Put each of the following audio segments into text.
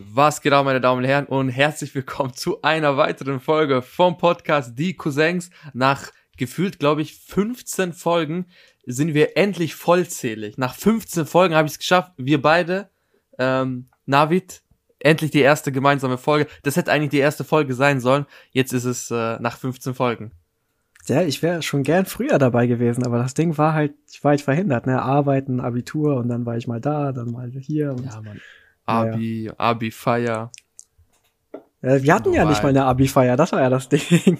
Was geht ab, meine Damen und Herren, und herzlich willkommen zu einer weiteren Folge vom Podcast Die Cousins. Nach gefühlt, glaube ich, 15 Folgen sind wir endlich vollzählig. Nach 15 Folgen habe ich es geschafft. Wir beide, ähm, Navid, endlich die erste gemeinsame Folge. Das hätte eigentlich die erste Folge sein sollen. Jetzt ist es äh, nach 15 Folgen. Ja, ich wäre schon gern früher dabei gewesen, aber das Ding war halt, ich war halt verhindert, ne? Arbeiten, Abitur und dann war ich mal da, dann mal hier. Und ja, Mann. Abi, ja. Abi-Feier. Ja, wir hatten ja nicht mal eine Abi-Feier, das war ja das Ding.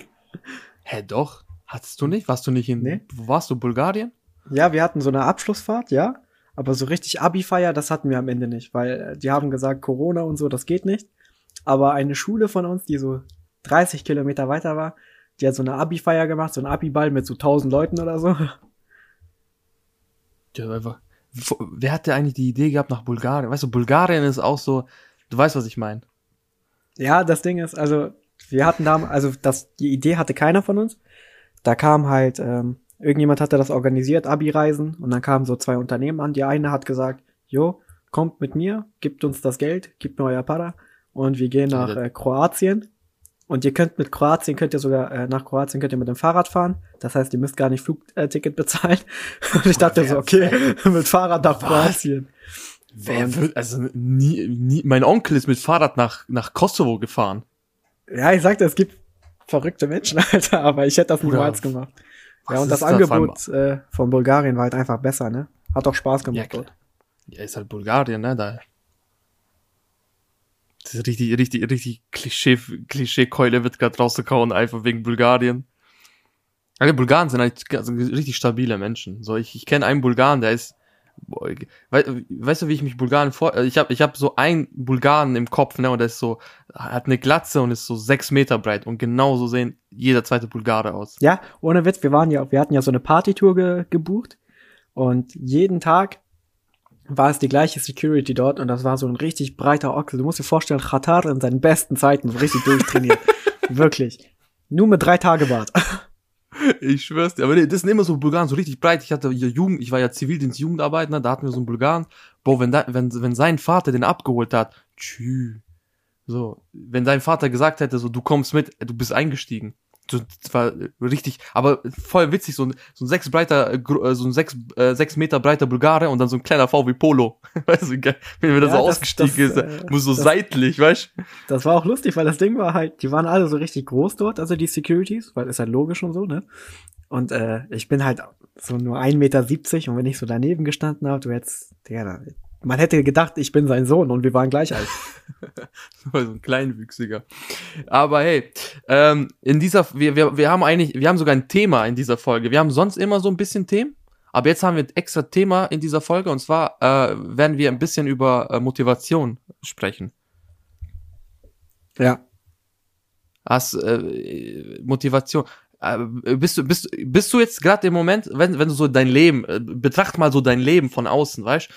Hä, doch? Hattest du nicht? Warst du nicht in, nee. wo warst du, Bulgarien? Ja, wir hatten so eine Abschlussfahrt, ja. Aber so richtig Abi-Feier, das hatten wir am Ende nicht, weil äh, die haben gesagt, Corona und so, das geht nicht. Aber eine Schule von uns, die so 30 Kilometer weiter war, die hat so eine Abi-Feier gemacht, so ein Abi-Ball mit so 1000 Leuten oder so. Ja, einfach wer hat denn eigentlich die Idee gehabt nach Bulgarien? Weißt du, Bulgarien ist auch so, du weißt, was ich meine. Ja, das Ding ist, also wir hatten da, also das, die Idee hatte keiner von uns. Da kam halt, ähm, irgendjemand hatte das organisiert, Abi-Reisen, und dann kamen so zwei Unternehmen an. Die eine hat gesagt, jo, kommt mit mir, gibt uns das Geld, gibt mir euer Para, und wir gehen nach äh, Kroatien. Und ihr könnt mit Kroatien, könnt ihr sogar, äh, nach Kroatien könnt ihr mit dem Fahrrad fahren. Das heißt, ihr müsst gar nicht Flugticket bezahlen. Und ich dachte so, okay, mit Fahrrad nach Kroatien. Wer wird, also nie, nie, mein Onkel ist mit Fahrrad nach, nach Kosovo gefahren. Ja, ich sagte, es gibt verrückte Menschen, Alter, aber ich hätte das niemals ja. gemacht. Ja, und das Angebot äh, von Bulgarien war halt einfach besser, ne? Hat auch Spaß gemacht ja, dort. Ja, ist halt Bulgarien, ne? Da das ist richtig, richtig, richtig Klischee, Klischee-Keule wird gerade rausgehauen, einfach wegen Bulgarien. Alle Bulgaren sind halt also richtig stabile Menschen. So, ich, ich kenne einen Bulgaren, der ist, boah, we, weißt du, wie ich mich Bulgaren vor, äh, ich habe ich hab so einen Bulgaren im Kopf, ne, und der ist so, hat eine Glatze und ist so sechs Meter breit und genauso sehen jeder zweite Bulgare aus. Ja, ohne Witz, wir waren ja, wir hatten ja so eine Partytour ge, gebucht und jeden Tag war es die gleiche Security dort und das war so ein richtig breiter Ochsel. Du musst dir vorstellen, Qatar in seinen besten Zeiten so richtig durchtrainiert. Wirklich. Nur mit drei Tage Bart. Ich schwör's dir, aber nee, das sind immer so Bulgaren, so richtig breit. Ich hatte ja Jugend, ich war ja Zivildienst Jugendarbeiter, da hatten wir so einen Bulgaren. Boah, wenn, da, wenn, wenn sein Vater den abgeholt hat, tschü. So, wenn dein Vater gesagt hätte, so, du kommst mit, du bist eingestiegen das war richtig, aber voll witzig, so ein, so ein sechs breiter, äh, so ein sechs, äh, sechs Meter breiter Bulgare und dann so ein kleiner VW Polo. weißt du, wenn wir da ja, so ausgestiegen das, ist, äh, muss so das, seitlich, weißt du? Das war auch lustig, weil das Ding war halt, die waren alle so richtig groß dort, also die Securities, weil ist halt logisch und so, ne? Und äh, ich bin halt so nur ein Meter siebzig und wenn ich so daneben gestanden habe, du hättest, ja, man hätte gedacht, ich bin sein Sohn und wir waren gleich alt. so ein Kleinwüchsiger. Aber hey, ähm, in dieser, wir, wir, wir haben eigentlich, wir haben sogar ein Thema in dieser Folge. Wir haben sonst immer so ein bisschen Themen, aber jetzt haben wir ein extra Thema in dieser Folge und zwar äh, werden wir ein bisschen über äh, Motivation sprechen. Ja. Hast äh, Motivation. Äh, bist du, bist, bist du jetzt gerade im Moment, wenn, wenn du so dein Leben, äh, betracht mal so dein Leben von außen, weißt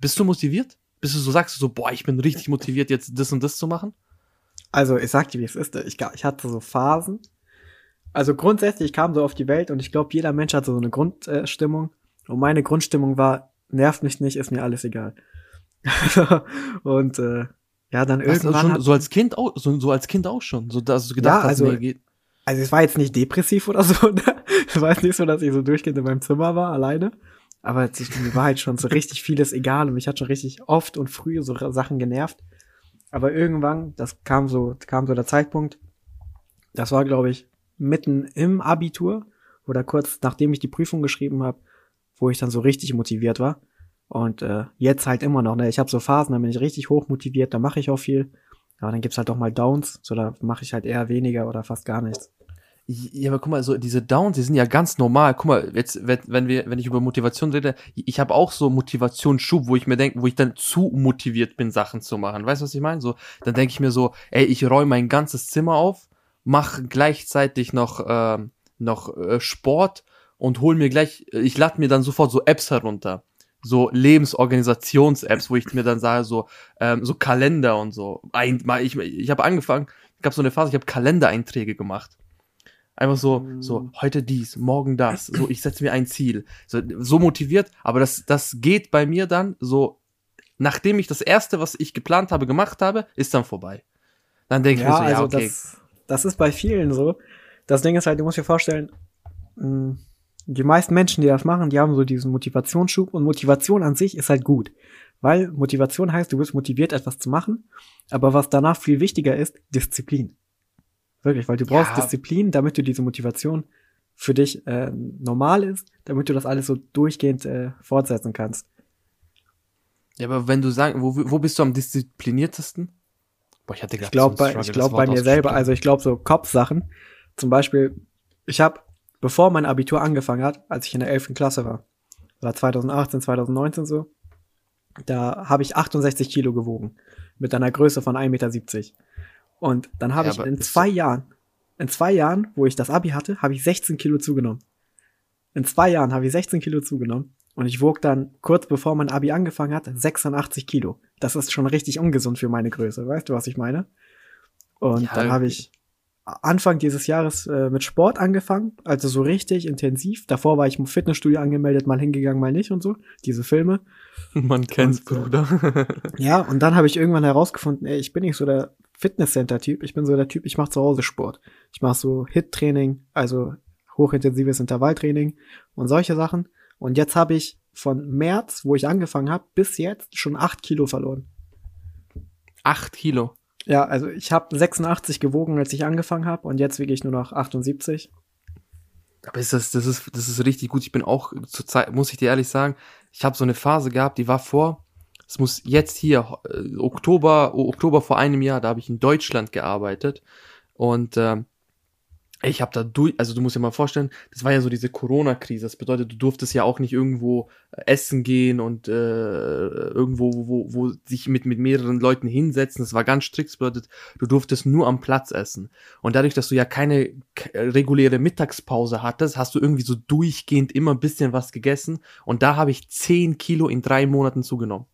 bist du motiviert? Bist du so, sagst du so, boah, ich bin richtig motiviert, jetzt das und das zu machen? Also, ich sag dir, wie es ist. Ich, ich hatte so Phasen. Also grundsätzlich, ich kam so auf die Welt und ich glaube, jeder Mensch hat so eine Grundstimmung. und meine Grundstimmung war, nervt mich nicht, ist mir alles egal. und äh, ja, dann Was, irgendwann. Schon, so als Kind auch, so, so als Kind auch schon. So, dass du gedacht ja, also, hast, nee, geht. Also es war jetzt nicht depressiv oder so, ne? Es war jetzt nicht so, dass ich so durchgehend in meinem Zimmer war, alleine. Aber mir war halt schon so richtig vieles egal und mich hat schon richtig oft und früh so Sachen genervt. Aber irgendwann, das kam so, kam so der Zeitpunkt, das war, glaube ich, mitten im Abitur oder kurz nachdem ich die Prüfung geschrieben habe, wo ich dann so richtig motiviert war. Und äh, jetzt halt immer noch, ne? Ich habe so Phasen, da bin ich richtig hoch motiviert, da mache ich auch viel. Aber dann gibt's halt auch mal Downs, so da mache ich halt eher weniger oder fast gar nichts. Ja, aber guck mal, so diese Downs, die sind ja ganz normal. Guck mal, jetzt, wenn, wenn wir, wenn ich über Motivation rede, ich habe auch so Motivationsschub, wo ich mir denke, wo ich dann zu motiviert bin, Sachen zu machen. Weißt du, was ich meine? So, dann denke ich mir so, ey, ich räume mein ganzes Zimmer auf, mach gleichzeitig noch, äh, noch äh, Sport und hol mir gleich, ich lade mir dann sofort so Apps herunter. So Lebensorganisations-Apps, wo ich mir dann sage, so, ähm, so Kalender und so. Ein, ich ich habe angefangen, gab so eine Phase, ich habe Kalendereinträge gemacht Einfach so, so, mhm. heute dies, morgen das. So, ich setze mir ein Ziel. So, so motiviert, aber das, das geht bei mir dann so nachdem ich das erste, was ich geplant habe, gemacht habe, ist dann vorbei. Dann denke ich mir so, ja, also okay. Das, das ist bei vielen so. Das Ding ist halt, du musst dir vorstellen, mh, die meisten Menschen, die das machen, die haben so diesen Motivationsschub und Motivation an sich ist halt gut. Weil Motivation heißt, du bist motiviert, etwas zu machen, aber was danach viel wichtiger ist, Disziplin. Wirklich, weil du brauchst ja. Disziplin, damit du diese Motivation für dich äh, normal ist, damit du das alles so durchgehend äh, fortsetzen kannst. Ja, aber wenn du sagst, wo, wo bist du am diszipliniertesten? Boah, ich hatte Ich glaube bei, ich glaub bei mir selber, also ich glaube so Kopfsachen. Zum Beispiel, ich habe, bevor mein Abitur angefangen hat, als ich in der 11. Klasse war, war 2018, 2019 so, da habe ich 68 Kilo gewogen. Mit einer Größe von 1,70 Meter. Und dann habe ja, ich in zwei Jahren, in zwei Jahren, wo ich das Abi hatte, habe ich 16 Kilo zugenommen. In zwei Jahren habe ich 16 Kilo zugenommen. Und ich wog dann kurz bevor mein Abi angefangen hat 86 Kilo. Das ist schon richtig ungesund für meine Größe. Weißt du, was ich meine? Und ja, dann habe ich Anfang dieses Jahres äh, mit Sport angefangen, also so richtig intensiv. Davor war ich im Fitnessstudio angemeldet, mal hingegangen, mal nicht und so. Diese Filme. Man kennt's, und, äh, Bruder. ja, und dann habe ich irgendwann herausgefunden, ey, ich bin nicht so der Fitnesscenter-Typ. Ich bin so der Typ, ich mache zu Hause Sport. Ich mache so Hit-Training, also hochintensives Intervalltraining und solche Sachen. Und jetzt habe ich von März, wo ich angefangen habe, bis jetzt schon acht Kilo verloren. Acht Kilo? Ja, also ich habe 86 gewogen, als ich angefangen habe und jetzt wiege ich nur noch 78. Aber ist das, das ist, das ist richtig gut. Ich bin auch zur Zeit, muss ich dir ehrlich sagen, ich habe so eine Phase gehabt, die war vor, es muss jetzt hier, äh, Oktober, Oktober vor einem Jahr, da habe ich in Deutschland gearbeitet und äh, ich habe da durch, also du musst dir mal vorstellen, das war ja so diese Corona-Krise. Das bedeutet, du durftest ja auch nicht irgendwo äh, essen gehen und äh, irgendwo, wo, wo sich mit, mit mehreren Leuten hinsetzen. Das war ganz strikt. Das bedeutet, du durftest nur am Platz essen. Und dadurch, dass du ja keine reguläre Mittagspause hattest, hast du irgendwie so durchgehend immer ein bisschen was gegessen. Und da habe ich zehn Kilo in drei Monaten zugenommen.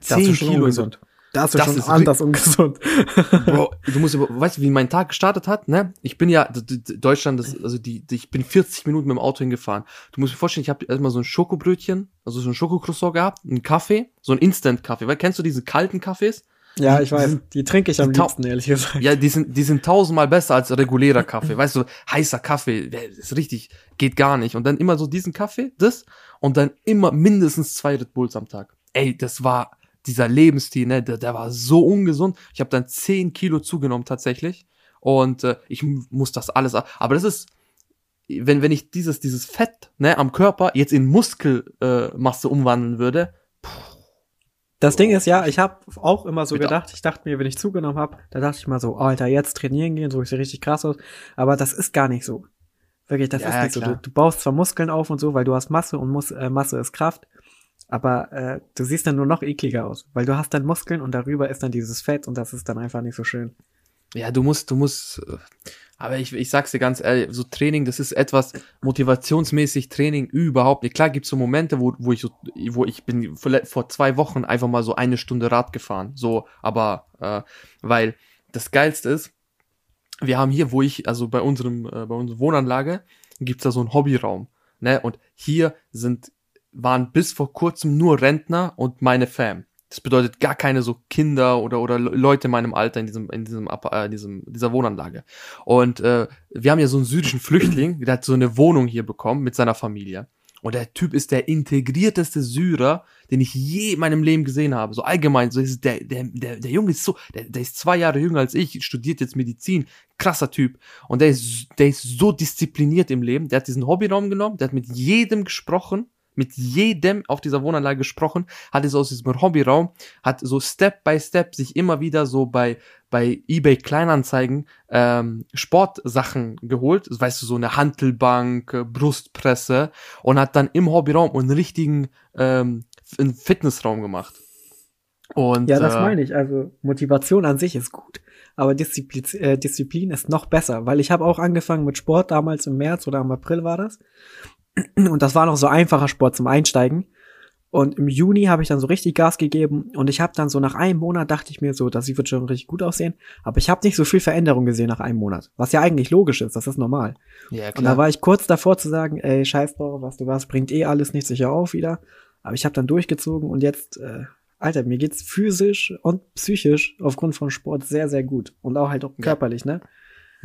Zehn Kilo. Gesund. Das ist das schon ist anders ungesund. Bro, du musst, weißt du, wie mein Tag gestartet hat, ne? Ich bin ja, Deutschland, das, also die, die, ich bin 40 Minuten mit dem Auto hingefahren. Du musst dir vorstellen, ich habe erstmal so ein Schokobrötchen, also so ein Schokocroissant gehabt, einen Kaffee, so ein Instant-Kaffee. Weil kennst du diese kalten Kaffees? Ja, ich weiß, die, die trinke ich am liebsten, ehrlich gesagt. Ja, die sind, die sind tausendmal besser als regulärer Kaffee. weißt du, heißer Kaffee, ist richtig, geht gar nicht. Und dann immer so diesen Kaffee, das, und dann immer mindestens zwei Red Bulls am Tag. Ey, das war, dieser Lebensstil, ne, der, der war so ungesund. Ich habe dann 10 Kilo zugenommen tatsächlich. Und äh, ich muss das alles. Aber das ist, wenn, wenn ich dieses, dieses Fett ne, am Körper jetzt in Muskelmasse äh, umwandeln würde. Das Ding ist ja, ich habe auch immer so gedacht, ich dachte mir, wenn ich zugenommen habe, da dachte ich mal so, Alter, jetzt trainieren gehen, so ich sehe richtig krass aus. Aber das ist gar nicht so. Wirklich, das ja, ist nicht ja, so. Du, du, baust zwar Muskeln auf und so, weil du hast Masse und Mus äh, Masse ist Kraft. Aber äh, du siehst dann nur noch ekliger aus, weil du hast dann Muskeln und darüber ist dann dieses Fett und das ist dann einfach nicht so schön. Ja, du musst, du musst, äh, aber ich, ich sag's dir ganz ehrlich, so Training, das ist etwas motivationsmäßig Training überhaupt nicht. Klar gibt's so Momente, wo, wo ich so, wo ich bin vor, zwei Wochen einfach mal so eine Stunde Rad gefahren, so, aber äh, weil das Geilste ist, wir haben hier, wo ich, also bei unserem, äh, bei unserer Wohnanlage, gibt's da so einen Hobbyraum, ne, und hier sind waren bis vor kurzem nur Rentner und meine Fam. Das bedeutet gar keine so Kinder oder oder Leute in meinem Alter in diesem in diesem äh, diesem dieser Wohnanlage. Und äh, wir haben ja so einen syrischen Flüchtling, der hat so eine Wohnung hier bekommen mit seiner Familie. Und der Typ ist der integrierteste Syrer, den ich je in meinem Leben gesehen habe. So allgemein, so ist der, der, der, der Junge ist so, der, der ist zwei Jahre jünger als ich, studiert jetzt Medizin, krasser Typ. Und der ist, der ist so diszipliniert im Leben. Der hat diesen Hobbyraum genommen, der hat mit jedem gesprochen, mit jedem auf dieser Wohnanlage gesprochen, hatte so aus diesem Hobbyraum, hat so Step by Step sich immer wieder so bei, bei eBay Kleinanzeigen ähm, Sportsachen geholt, weißt du, so eine Hantelbank, äh, Brustpresse und hat dann im Hobbyraum einen richtigen ähm, einen Fitnessraum gemacht. Und, ja, das äh, meine ich. Also Motivation an sich ist gut, aber Disziplin, äh, Disziplin ist noch besser, weil ich habe auch angefangen mit Sport damals im März oder im April war das. Und das war noch so einfacher Sport zum Einsteigen. Und im Juni habe ich dann so richtig Gas gegeben und ich habe dann so nach einem Monat dachte ich mir so, das wird schon richtig gut aussehen, aber ich habe nicht so viel Veränderung gesehen nach einem Monat, was ja eigentlich logisch ist, das ist normal. Ja, klar. Und da war ich kurz davor zu sagen, ey, scheiß drauf, was du warst, bringt eh alles nicht sicher auf wieder, aber ich habe dann durchgezogen und jetzt äh, Alter, mir geht's physisch und psychisch aufgrund von Sport sehr, sehr gut. Und auch halt auch körperlich, ja. ne?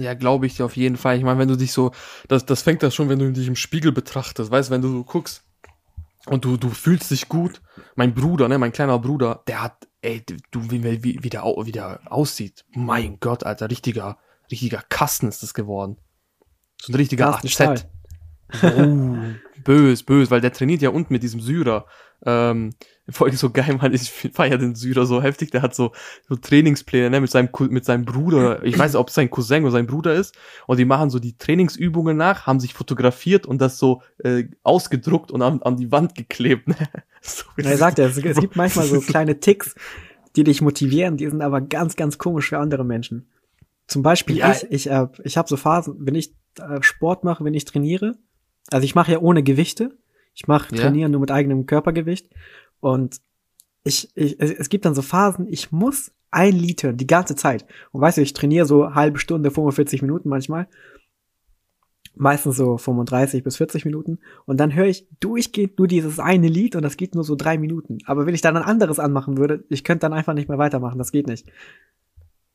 Ja, glaube ich dir auf jeden Fall. Ich meine, wenn du dich so, das, das fängt das schon, wenn du dich im Spiegel betrachtest, weißt, wenn du so guckst und du, du fühlst dich gut. Mein Bruder, ne, mein kleiner Bruder, der hat, ey, du, wie, wie, wie, der, wie der aussieht. Mein Gott, Alter, richtiger, richtiger Kasten ist das geworden. So ein richtiger AZ. Oh, bös, bös, weil der trainiert ja unten mit diesem Syrer. Ähm, voll so geil, man, ich feier den Syrer so heftig, der hat so, so Trainingspläne, ne, mit seinem, mit seinem Bruder, ich weiß nicht, ob es sein Cousin oder sein Bruder ist, und die machen so die Trainingsübungen nach, haben sich fotografiert und das so äh, ausgedruckt und an, an die Wand geklebt, ne. So, er sagt ja, es, es gibt manchmal so kleine Ticks, die dich motivieren, die sind aber ganz, ganz komisch für andere Menschen. Zum Beispiel ja. ich, ich, äh, ich habe so Phasen, wenn ich äh, Sport mache, wenn ich trainiere, also ich mache ja ohne Gewichte, ich mache ja. trainieren nur mit eigenem Körpergewicht und ich, ich, es gibt dann so Phasen, ich muss ein Lied hören, die ganze Zeit. Und weißt du, ich trainiere so halbe Stunde, 45 Minuten manchmal. Meistens so 35 bis 40 Minuten. Und dann höre ich durchgehend nur dieses eine Lied und das geht nur so drei Minuten. Aber wenn ich dann ein anderes anmachen würde, ich könnte dann einfach nicht mehr weitermachen. Das geht nicht.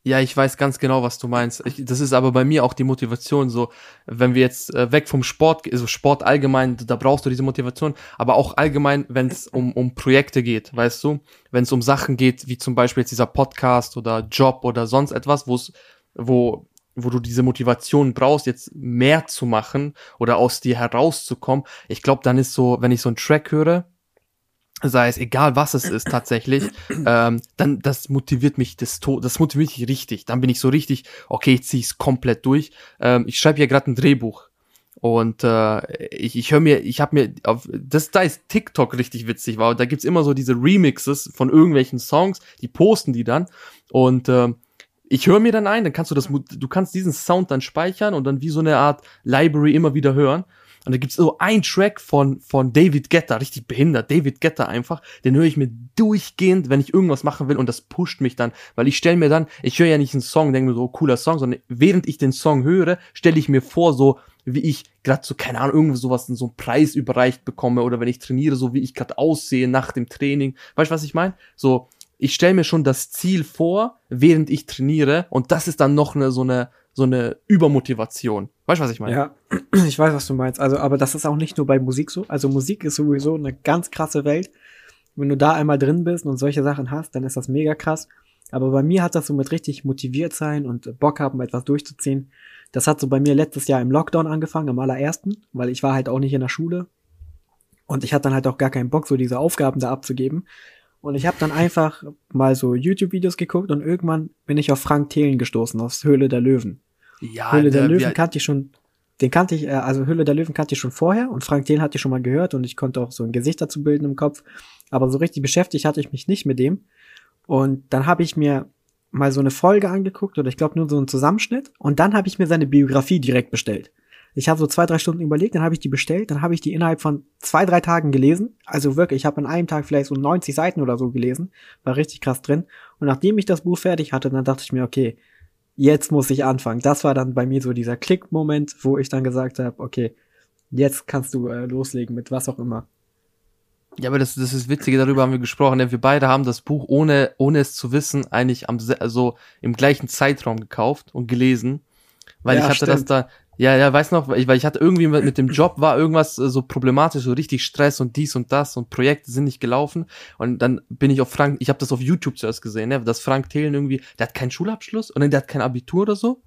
Ja, ich weiß ganz genau, was du meinst. Ich, das ist aber bei mir auch die Motivation so, wenn wir jetzt äh, weg vom Sport, also Sport allgemein, da brauchst du diese Motivation, aber auch allgemein, wenn es um, um Projekte geht, weißt du, wenn es um Sachen geht, wie zum Beispiel jetzt dieser Podcast oder Job oder sonst etwas, wo es, wo wo du diese Motivation brauchst, jetzt mehr zu machen oder aus dir herauszukommen. Ich glaube, dann ist so, wenn ich so einen Track höre, sei es egal was es ist tatsächlich, ähm, dann das motiviert mich das to das motiviert mich richtig. Dann bin ich so richtig, okay, ich ziehe es komplett durch. Ähm, ich schreibe hier gerade ein Drehbuch und äh, ich, ich höre mir, ich habe mir auf das da ist TikTok richtig witzig war und da gibt's immer so diese Remixes von irgendwelchen Songs, die posten die dann und äh, ich höre mir dann ein, dann kannst du das, du kannst diesen Sound dann speichern und dann wie so eine Art Library immer wieder hören. Und da gibt's so einen Track von, von David Guetta, richtig behindert, David Guetta einfach, den höre ich mir durchgehend, wenn ich irgendwas machen will. Und das pusht mich dann, weil ich stelle mir dann, ich höre ja nicht einen Song, denke mir so, oh, cooler Song, sondern während ich den Song höre, stelle ich mir vor, so wie ich gerade so, keine Ahnung, irgendwie sowas, so einen Preis überreicht bekomme. Oder wenn ich trainiere, so wie ich gerade aussehe nach dem Training. Weißt du, was ich meine? So, ich stelle mir schon das Ziel vor, während ich trainiere. Und das ist dann noch eine so eine so eine Übermotivation. Weißt du, was ich meine? Ja, ich weiß, was du meinst. Also, aber das ist auch nicht nur bei Musik so. Also Musik ist sowieso eine ganz krasse Welt. Wenn du da einmal drin bist und solche Sachen hast, dann ist das mega krass. Aber bei mir hat das so mit richtig motiviert sein und Bock haben, etwas durchzuziehen. Das hat so bei mir letztes Jahr im Lockdown angefangen, am allerersten, weil ich war halt auch nicht in der Schule. Und ich hatte dann halt auch gar keinen Bock, so diese Aufgaben da abzugeben. Und ich habe dann einfach mal so YouTube-Videos geguckt und irgendwann bin ich auf Frank Thelen gestoßen, aus Höhle der Löwen. Ja, Höhle der, der Löwen kannte ich schon, den kannte ich, äh, also Höhle der Löwen kannte ich schon vorher und Frank Thelen hatte ich schon mal gehört und ich konnte auch so ein Gesicht dazu bilden im Kopf. Aber so richtig beschäftigt hatte ich mich nicht mit dem. Und dann habe ich mir mal so eine Folge angeguckt oder ich glaube nur so einen Zusammenschnitt und dann habe ich mir seine Biografie direkt bestellt. Ich habe so zwei, drei Stunden überlegt, dann habe ich die bestellt, dann habe ich die innerhalb von zwei, drei Tagen gelesen. Also wirklich, ich habe an einem Tag vielleicht so 90 Seiten oder so gelesen, war richtig krass drin. Und nachdem ich das Buch fertig hatte, dann dachte ich mir, okay, jetzt muss ich anfangen. Das war dann bei mir so dieser Klick-Moment, wo ich dann gesagt habe, okay, jetzt kannst du äh, loslegen mit was auch immer. Ja, aber das, das ist Witzige, darüber haben wir gesprochen. Ja, wir beide haben das Buch, ohne, ohne es zu wissen, eigentlich am, also im gleichen Zeitraum gekauft und gelesen. Weil ja, ich hatte stimmt. das da, ja, ja, weiß noch, weil ich, weil ich hatte irgendwie mit dem Job war irgendwas äh, so problematisch, so richtig Stress und dies und das und Projekte sind nicht gelaufen und dann bin ich auf Frank, ich habe das auf YouTube zuerst gesehen, ne, dass Frank Thelen irgendwie, der hat keinen Schulabschluss und der hat kein Abitur oder so.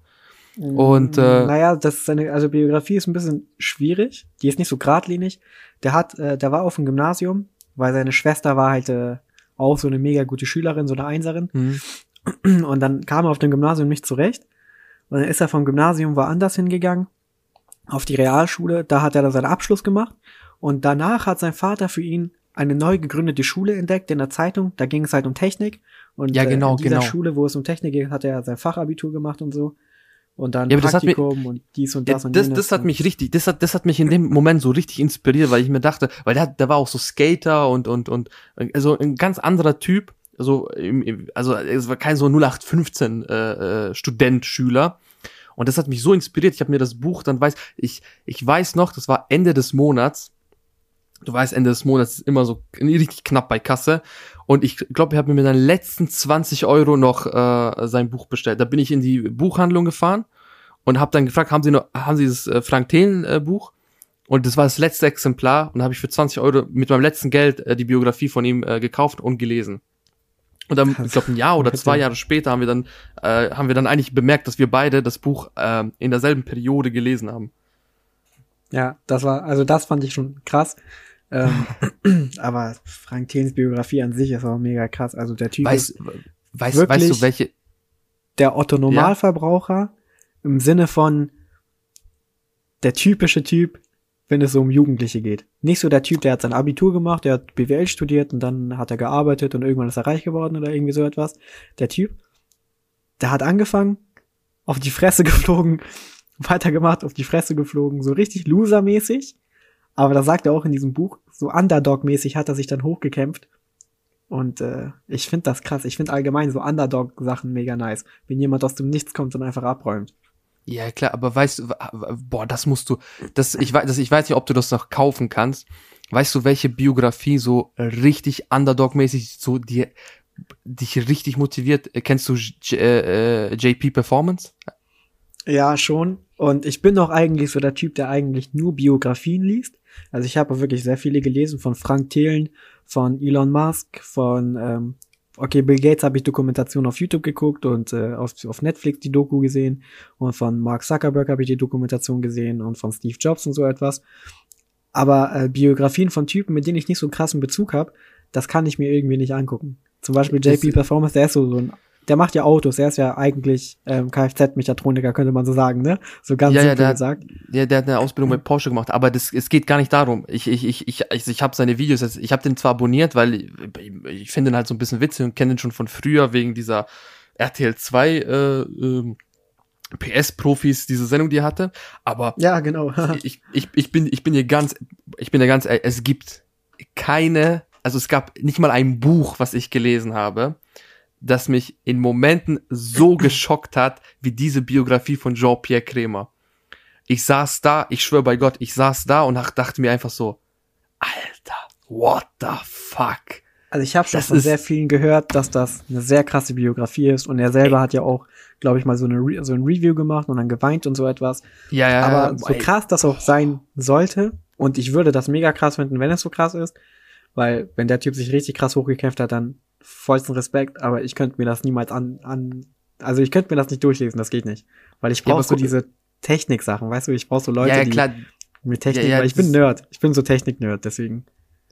Und äh, naja, das ist seine, also Biografie ist ein bisschen schwierig, die ist nicht so geradlinig. Der hat, äh, der war auf dem Gymnasium, weil seine Schwester war halt äh, auch so eine mega gute Schülerin, so eine Einserin. Mhm. Und dann kam er auf dem Gymnasium nicht zurecht und dann ist er vom Gymnasium woanders hingegangen, auf die Realschule, da hat er dann seinen Abschluss gemacht. Und danach hat sein Vater für ihn eine neu gegründete Schule entdeckt in der Zeitung. Da ging es halt um Technik. Und ja, genau, äh, in dieser genau. Schule, wo es um Technik geht, hat er sein Fachabitur gemacht und so. Und dann ja, Praktikum mich, und dies und das ja, und das, das hat mich richtig, das hat, das hat mich in dem Moment so richtig inspiriert, weil ich mir dachte, weil der, der war auch so Skater und, und, und, also ein ganz anderer Typ also, also es war kein so 0815 äh, äh, Student, Schüler. Und das hat mich so inspiriert. Ich habe mir das Buch dann weiß, ich, ich weiß noch, das war Ende des Monats. Du weißt, Ende des Monats ist immer so richtig knapp bei Kasse. Und ich glaube, ich habe mir mit den letzten 20 Euro noch äh, sein Buch bestellt. Da bin ich in die Buchhandlung gefahren und habe dann gefragt, haben Sie noch, haben Sie das äh, Frank Thelen äh, Buch? Und das war das letzte Exemplar und habe ich für 20 Euro mit meinem letzten Geld äh, die Biografie von ihm äh, gekauft und gelesen. Und dann, ich glaube, ein Jahr oder zwei Jahre später haben wir dann, äh, haben wir dann eigentlich bemerkt, dass wir beide das Buch äh, in derselben Periode gelesen haben. Ja, das war, also das fand ich schon krass. Ähm, aber Frank Thelens Biografie an sich ist auch mega krass. Also der Typ Weiß, ist weißt, wirklich weißt du, welche, der Otto Normalverbraucher im Sinne von der typische Typ, wenn es so um Jugendliche geht. Nicht so der Typ, der hat sein Abitur gemacht, der hat BWL studiert und dann hat er gearbeitet und irgendwann ist er reich geworden oder irgendwie so etwas. Der Typ, der hat angefangen, auf die Fresse geflogen, weitergemacht, auf die Fresse geflogen, so richtig losermäßig. Aber da sagt er auch in diesem Buch, so Underdog-mäßig hat er sich dann hochgekämpft. Und äh, ich finde das krass. Ich finde allgemein so Underdog-Sachen mega nice. Wenn jemand aus dem Nichts kommt und einfach abräumt. Ja, klar, aber weißt du, boah, das musst du, das, ich weiß, das, ich weiß nicht, ob du das noch kaufen kannst. Weißt du, welche Biografie so richtig Underdog-mäßig so dir, dich richtig motiviert? Äh, Kennst du J äh, äh, JP Performance? Ja, schon. Und ich bin auch eigentlich so der Typ, der eigentlich nur Biografien liest. Also ich habe wirklich sehr viele gelesen von Frank Thelen, von Elon Musk, von ähm, okay, Bill Gates habe ich Dokumentation auf YouTube geguckt und äh, auf, auf Netflix die Doku gesehen und von Mark Zuckerberg habe ich die Dokumentation gesehen und von Steve Jobs und so etwas. Aber äh, Biografien von Typen, mit denen ich nicht so einen krassen Bezug habe, das kann ich mir irgendwie nicht angucken. Zum Beispiel Das- JP Performance, der ist so, so ein, der macht ja Autos, der ist ja eigentlich ähm, Kfz-Mechatroniker, könnte man so sagen, ne? So ganz Ja, ja, der hat- gesagt. Der, der hat eine Ausbildung bei Porsche gemacht, aber das, es geht gar nicht darum. Ich, ich, ich, ich, ich, ich habe seine Videos, ich habe den zwar abonniert, weil ich, ich finde den halt so ein bisschen witzig und kenne den schon von früher wegen dieser RTL 2 äh, ähm, PS-Profis, diese Sendung, die er hatte. Aber Ja, genau. ich, ich, ich bin, ich bin hier ganz, ich bin ja ganz, ehrlich, es gibt keine, also es gab nicht mal ein Buch, was ich gelesen habe, das mich in Momenten so geschockt hat, wie diese Biografie von Jean-Pierre Kremer. Ich saß da, ich schwöre bei Gott, ich saß da und ach- dachte mir einfach so, Alter, what the fuck? Also ich habe schon Das von sehr vielen gehört, dass das eine sehr krasse Biografie ist und er selber hat ja auch, glaube ich, mal so, eine Re so ein Review gemacht und dann geweint und so etwas. Ja, ja, Aber so ey, krass das auch sein sollte und ich würde das mega krass finden, wenn es so krass ist, weil wenn der Typ sich richtig krass hochgekämpft hat, dann vollsten Respekt, aber ich könnte mir das niemals an, an also ich könnte mir das nicht durchlesen, das geht nicht, weil ich Ja, brauche so guck- diese Technik-Sachen, weißt du, ich brauche so Leute, ja, ja, die mit Technik, Ja, ja, weil ich bin Nerd, ich bin so Technik-Nerd, deswegen.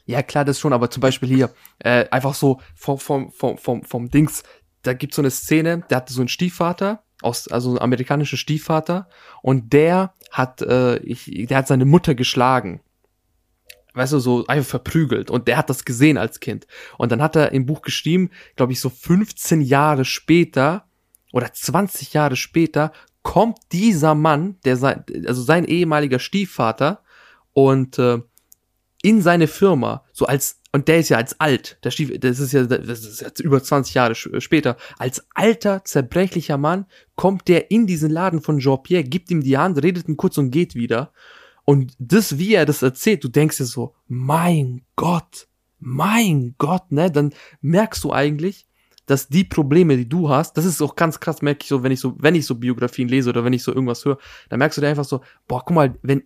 Ja, klar, das schon, aber zum Beispiel hier, äh, einfach so vom, vom, vom, vom, vom Dings, da gibt's so eine Szene, der hatte so einen Stiefvater, aus, also einen amerikanischen Stiefvater, und der hat, äh, ich, der hat seine Mutter geschlagen. Weißt du, so einfach verprügelt. Und der hat das gesehen als Kind. Und dann hat er im Buch geschrieben, glaube ich, so 15 Jahre später oder 20 Jahre später kommt dieser Mann, der sein, also sein ehemaliger Stiefvater, und äh, in seine Firma, so als, und der ist ja als alt, der Stief, das ist ja, das ist jetzt über 20 Jahre sch- später, als alter, zerbrechlicher Mann kommt der in diesen Laden von Jean-Pierre, gibt ihm die Hand, redet ihn kurz und geht wieder. Und das, wie er das erzählt, du denkst dir so, mein Gott, mein Gott, ne, dann merkst du eigentlich, dass die Probleme, die du hast, das ist auch ganz krass, merke ich so, wenn ich so, wenn ich so Biografien lese oder wenn ich so irgendwas höre, dann merkst du dir einfach so, boah, guck mal, wenn,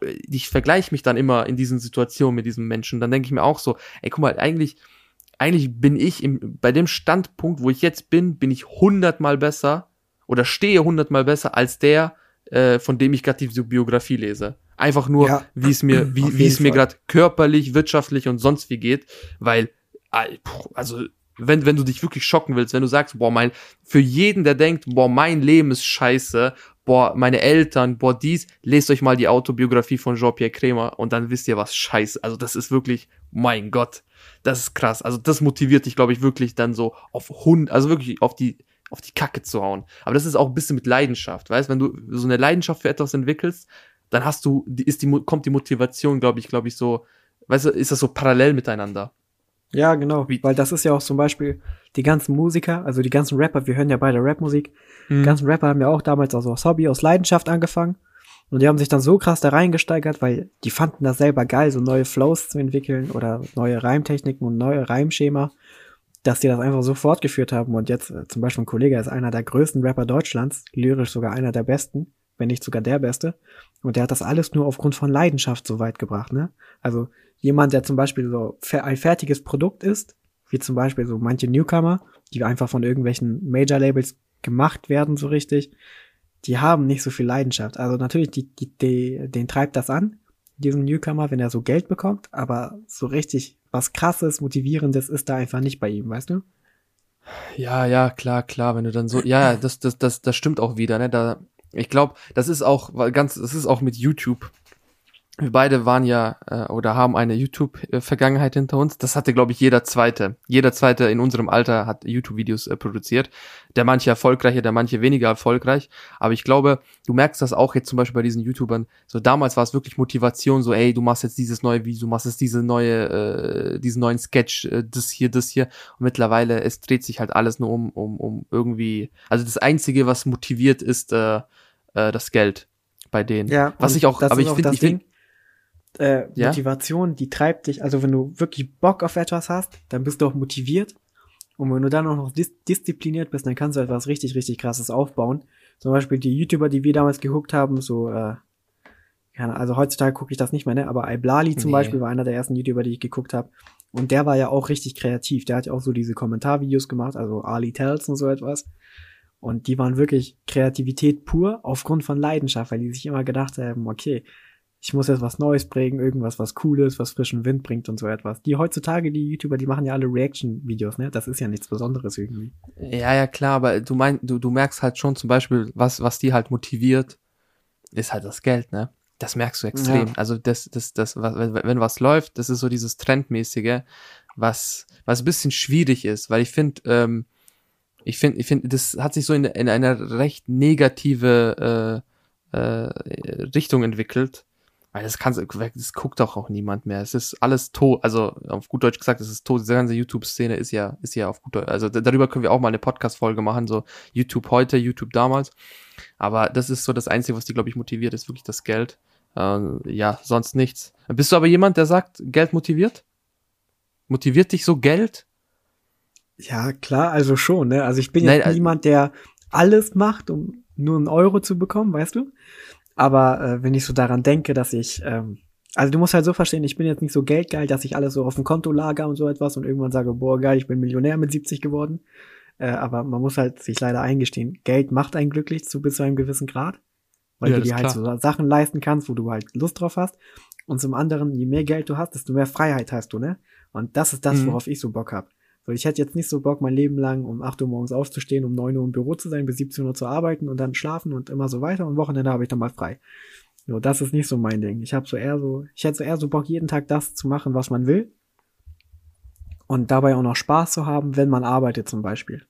äh, ich vergleiche mich dann immer in diesen Situationen mit diesem Menschen, dann denke ich mir auch so, ey, guck mal, eigentlich, eigentlich bin ich im, bei dem Standpunkt, wo ich jetzt bin, bin ich hundertmal besser oder stehe hundertmal besser als der, äh, von dem ich gerade diese Biografie lese. Einfach nur, Ja. wie es mir, wie, wie es mir gerade körperlich, wirtschaftlich und sonst wie geht, weil, also, wenn, wenn du dich wirklich schocken willst, wenn du sagst, boah, mein, für jeden, der denkt, boah, mein Leben ist scheiße, boah, meine Eltern, boah, dies, lest euch mal die Autobiografie von Jean-Pierre Kremer und dann wisst ihr, was scheiße. Also das ist wirklich, mein Gott, das ist krass. Also das motiviert dich, glaube ich, wirklich dann so auf Hund, also wirklich auf die, auf die Kacke zu hauen. Aber das ist auch ein bisschen mit Leidenschaft, weißt, wenn du so eine Leidenschaft für etwas entwickelst, dann hast du, die- ist die, kommt die Motivation, glaube ich, glaube ich, so, weißt du, ist das so parallel miteinander. Ja, genau. Wie- Weil das ist ja auch zum Beispiel die ganzen Musiker, also die ganzen Rapper, wir hören ja beide Rapmusik. Die Mhm. ganzen Rapper haben ja auch damals also aus Hobby, aus Leidenschaft angefangen. Und die haben sich dann so krass da reingesteigert, weil die fanden das selber geil, so neue Flows zu entwickeln oder neue Reimtechniken und neue Reimschema, dass die das einfach so fortgeführt haben. Und jetzt äh, zum Beispiel ein Kollege ist einer der größten Rapper Deutschlands, lyrisch sogar einer der besten, wenn nicht sogar der beste. Und der hat das alles nur aufgrund von Leidenschaft so weit gebracht, ne? Also jemand, der zum Beispiel so ein fertiges Produkt ist, wie zum Beispiel so manche Newcomer, die einfach von irgendwelchen Major-Labels gemacht werden, so richtig, die haben nicht so viel Leidenschaft. Also natürlich, die, die, die, den treibt das an, diesen Newcomer, wenn er so Geld bekommt, aber so richtig was krasses, motivierendes ist da einfach nicht bei ihm, weißt du? Ja, ja, klar, klar, wenn du dann so, ja, das, das, das, das stimmt auch wieder, ne, da, ich glaube, das ist auch ganz, das ist auch mit YouTube wir beide waren ja äh, oder haben eine YouTube-Vergangenheit hinter uns. Das hatte, glaube ich, jeder Zweite. Jeder Zweite in unserem Alter hat YouTube-Videos äh, produziert. Der manche erfolgreicher, der manche weniger erfolgreich. Aber ich glaube, du merkst das auch jetzt zum Beispiel bei diesen YouTubern. So damals war es wirklich Motivation, so ey, du machst jetzt dieses neue Video, du machst jetzt diese neue, äh, diesen neuen Sketch, äh, das hier, das hier. Und mittlerweile, es dreht sich halt alles nur um, um, um irgendwie. Also das Einzige, was motiviert, ist äh, äh, das Geld bei denen. Ja, was ich auch, aber ich finde, ich finde äh, ja? Motivation, die treibt dich, also wenn du wirklich Bock auf etwas hast, dann bist du auch motiviert. Und wenn du dann auch noch dis diszipliniert bist, dann kannst du etwas richtig, richtig krasses aufbauen. Zum Beispiel die YouTuber, die wir damals geguckt haben, so, äh, also heutzutage gucke ich das nicht mehr, ne? Aber Iblali zum nee. Beispiel war einer der ersten YouTuber, die ich geguckt habe. Und der war ja auch richtig kreativ. Der hat ja auch so diese Kommentarvideos gemacht, also Ali Tells und so etwas. Und die waren wirklich Kreativität pur aufgrund von Leidenschaft, weil die sich immer gedacht haben, okay, ich muss jetzt was Neues bringen, irgendwas, was Cooles, was frischen Wind bringt und so etwas. Die heutzutage, die YouTuber, die machen ja alle Reaction-Videos, ne? Das ist ja nichts Besonderes irgendwie. Ja, ja, klar, aber du meinst, du, du merkst halt schon zum Beispiel, was, was die halt motiviert, ist halt das Geld, ne? Das merkst du extrem. Ja. Also das, das, das, was, wenn was läuft, das ist so dieses Trendmäßige, was, was ein bisschen schwierig ist, weil ich finde, ähm, ich finde, ich finde, das hat sich so in, in eine recht negative äh, äh, Richtung entwickelt weil das kannst das guckt doch auch niemand mehr. Es ist alles tot, also auf gut Deutsch gesagt, es ist tot. Diese ganze YouTube-Szene ist ja, ist ja auf gut Deutsch. Also darüber können wir auch mal eine Podcast-Folge machen, so YouTube heute, YouTube damals. Aber das ist so das Einzige, was die, glaube ich, motiviert, ist wirklich das Geld. Äh, ja, sonst nichts. Bist du aber jemand, der sagt, Geld motiviert? Motiviert dich so Geld? Ja, klar, also schon, ne? Also ich bin Nein, jetzt niemand, der alles macht, um nur einen Euro zu bekommen, weißt du? Aber äh, wenn ich so daran denke, dass ich, ähm, also du musst halt so verstehen, ich bin jetzt nicht so geldgeil, dass ich alles so auf dem Konto lager und so etwas und irgendwann sage, boah, geil, ich bin Millionär mit 70 geworden. Äh, aber man muss halt sich leider eingestehen, Geld macht einen glücklich zu bis zu einem gewissen Grad. Weil ja, du dir halt so Sachen leisten kannst, wo du halt Lust drauf hast. Und zum anderen, je mehr Geld du hast, desto mehr Freiheit hast du, ne? Und das ist das, mhm. worauf ich so Bock hab. So, ich hätte jetzt nicht so Bock, mein Leben lang um 8 Uhr morgens aufzustehen, um 9 Uhr im Büro zu sein, bis 17 Uhr zu arbeiten und dann schlafen und immer so weiter. Und Wochenende habe ich dann mal frei. So, das ist nicht so mein Ding. Ich habe so eher so, ich hätte so eher so Bock, jeden Tag das zu machen, was man will. Und dabei auch noch Spaß zu haben, wenn man arbeitet zum Beispiel.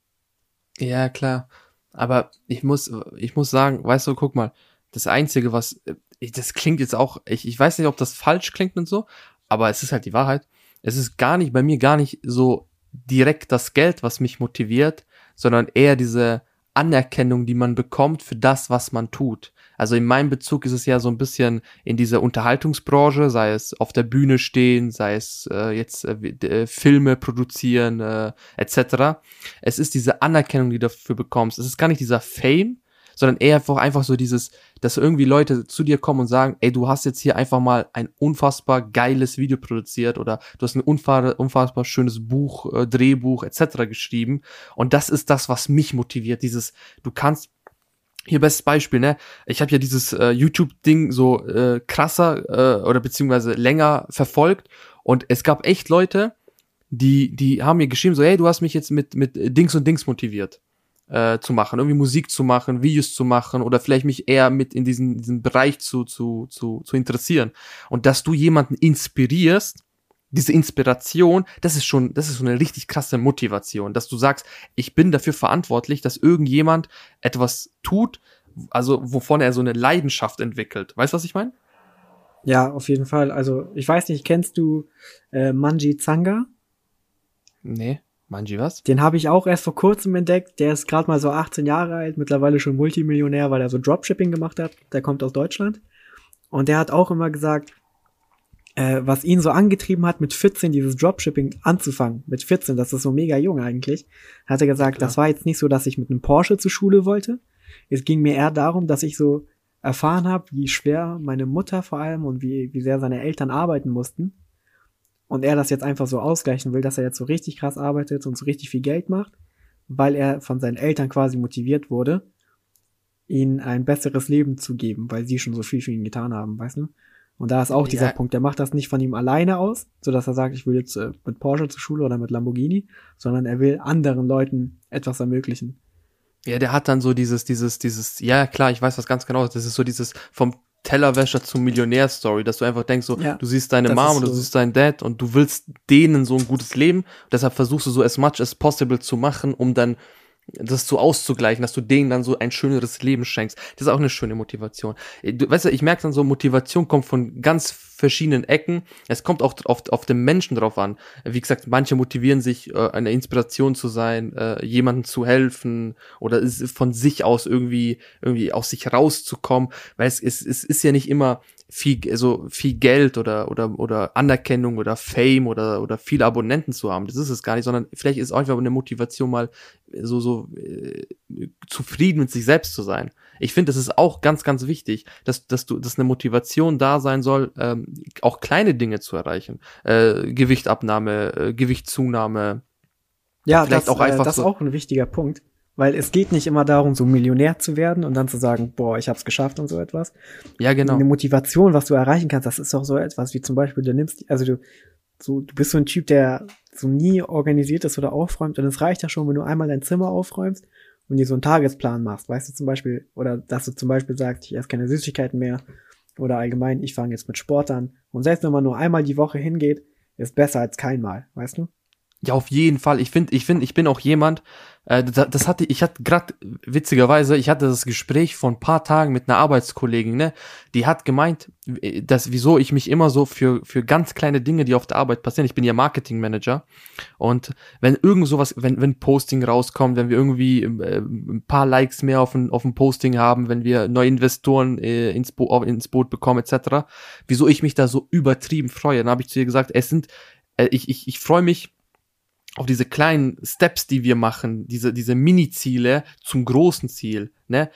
Ja, klar. Aber ich muss, ich muss sagen, weißt du, guck mal, das Einzige, was, das klingt jetzt auch, ich, ich weiß nicht, ob das falsch klingt und so, aber es ist halt die Wahrheit. Es ist gar nicht, bei mir gar nicht so direkt das Geld, was mich motiviert, sondern eher diese Anerkennung, die man bekommt für das, was man tut. Also in meinem Bezug ist es ja so ein bisschen in dieser Unterhaltungsbranche, sei es auf der Bühne stehen, sei es äh, jetzt äh, äh, Filme produzieren äh, etc. Es ist diese Anerkennung, die du dafür bekommst. Es ist gar nicht dieser Fame, sondern eher einfach, einfach so dieses, dass irgendwie Leute zu dir kommen und sagen, ey, du hast jetzt hier einfach mal ein unfassbar geiles Video produziert oder du hast ein unfassbar schönes Buch, äh, Drehbuch etc. geschrieben und das ist das, was mich motiviert, dieses, du kannst hier bestes Beispiel, ne? Ich habe ja dieses äh, YouTube-Ding so äh, krasser äh, oder beziehungsweise länger verfolgt und es gab echt Leute, die die haben mir geschrieben so, hey, du hast mich jetzt mit mit Dings und Dings motiviert äh, zu machen, irgendwie Musik zu machen, Videos zu machen oder vielleicht mich eher mit in diesen, diesen Bereich zu, zu, zu, zu interessieren. Und dass du jemanden inspirierst, diese Inspiration, das ist schon, das ist so eine richtig krasse Motivation, dass du sagst, ich bin dafür verantwortlich, dass irgendjemand etwas tut, also wovon er so eine Leidenschaft entwickelt. Weißt du, was ich meine? Ja, auf jeden Fall. Also, ich weiß nicht, kennst du äh, Manji Zanga? Nee. Manji was? Den habe ich auch erst vor kurzem entdeckt. Der ist gerade mal so 18 Jahre alt, mittlerweile schon Multimillionär, weil er so Dropshipping gemacht hat. Der kommt aus Deutschland. Und der hat auch immer gesagt, äh, was ihn so angetrieben hat, mit 14 dieses Dropshipping anzufangen. Mit 14, das ist so mega jung eigentlich. Hat er gesagt, Klar. das war jetzt nicht so, dass ich mit einem Porsche zur Schule wollte. Es ging mir eher darum, dass ich so erfahren habe, wie schwer meine Mutter vor allem und wie, wie sehr seine Eltern arbeiten mussten. Und er das jetzt einfach so ausgleichen will, dass er jetzt so richtig krass arbeitet und so richtig viel Geld macht, weil er von seinen Eltern quasi motiviert wurde, ihnen ein besseres Leben zu geben, weil sie schon so viel für ihn getan haben, weißt du? Und da ist auch ja. dieser Punkt, der macht das nicht von ihm alleine aus, so dass er sagt, ich will jetzt äh, mit Porsche zur Schule oder mit Lamborghini, sondern er will anderen Leuten etwas ermöglichen. Ja, der hat dann so dieses, dieses, dieses, ja klar, ich weiß was ganz genau, das ist so dieses vom Tellerwäscher zum Millionär-Story, dass du einfach denkst, so, ja, du siehst deine Mom und du siehst deinen Dad und du willst denen so ein gutes Leben. Deshalb versuchst du so as much as possible zu machen, um dann das so auszugleichen, dass du denen dann so ein schöneres Leben schenkst. Das ist auch eine schöne Motivation. Du, weißt du, ich merke dann so, Motivation kommt von ganz verschiedenen Ecken. Es kommt auch auf, auf den Menschen drauf an. Wie gesagt, manche motivieren sich, äh, eine Inspiration zu sein, äh, jemandem zu helfen oder von sich aus irgendwie, irgendwie aus sich rauszukommen. Weil es, es, es ist ja nicht immer viel, also viel Geld oder, oder, oder Anerkennung oder Fame oder, oder viele Abonnenten zu haben. Das ist es gar nicht, sondern vielleicht ist es einfach eine Motivation mal so, so äh, zufrieden mit sich selbst zu sein. Ich finde, das ist auch ganz, ganz wichtig, dass, dass du, dass eine Motivation da sein soll, ähm, auch kleine Dinge zu erreichen. Äh, Gewichtabnahme, äh, Gewichtszunahme. Ja, vielleicht das, auch einfach äh, das ist auch ein wichtiger Punkt. Weil es geht nicht immer darum, so Millionär zu werden und dann zu sagen, boah, ich hab's geschafft und so etwas. Ja, genau. Eine Motivation, was du erreichen kannst, das ist doch so etwas wie zum Beispiel, du nimmst, also du, so, du bist so ein Typ, der so nie organisiert ist oder aufräumt und es reicht ja schon, wenn du einmal dein Zimmer aufräumst und dir so einen Tagesplan machst, weißt du zum Beispiel, oder dass du zum Beispiel sagst, ich esse keine Süßigkeiten mehr oder allgemein, ich fange jetzt mit Sport an und selbst wenn man nur einmal die Woche hingeht, ist besser als keinmal, weißt du? Ja, auf jeden Fall. Ich finde, ich finde, ich bin auch jemand, äh, das, hatte, ich hatte gerade witzigerweise, ich hatte das Gespräch vor ein paar Tagen mit einer Arbeitskollegin, ne? Die hat gemeint, dass wieso ich mich immer so für für ganz kleine Dinge, die auf der Arbeit passieren. Ich bin ja Marketingmanager und wenn irgend sowas, wenn wenn Posting rauskommt, wenn wir irgendwie äh, ein paar Likes mehr auf ein auf ein Posting haben, wenn wir neue Investoren äh, ins, Bo ins Boot bekommen etc. Wieso ich mich da so übertrieben freue? Dann habe ich zu ihr gesagt, es sind äh, ich ich ich freue mich auf diese kleinen Steps, die wir machen, diese, diese Mini-Ziele zum großen Ziel, ne,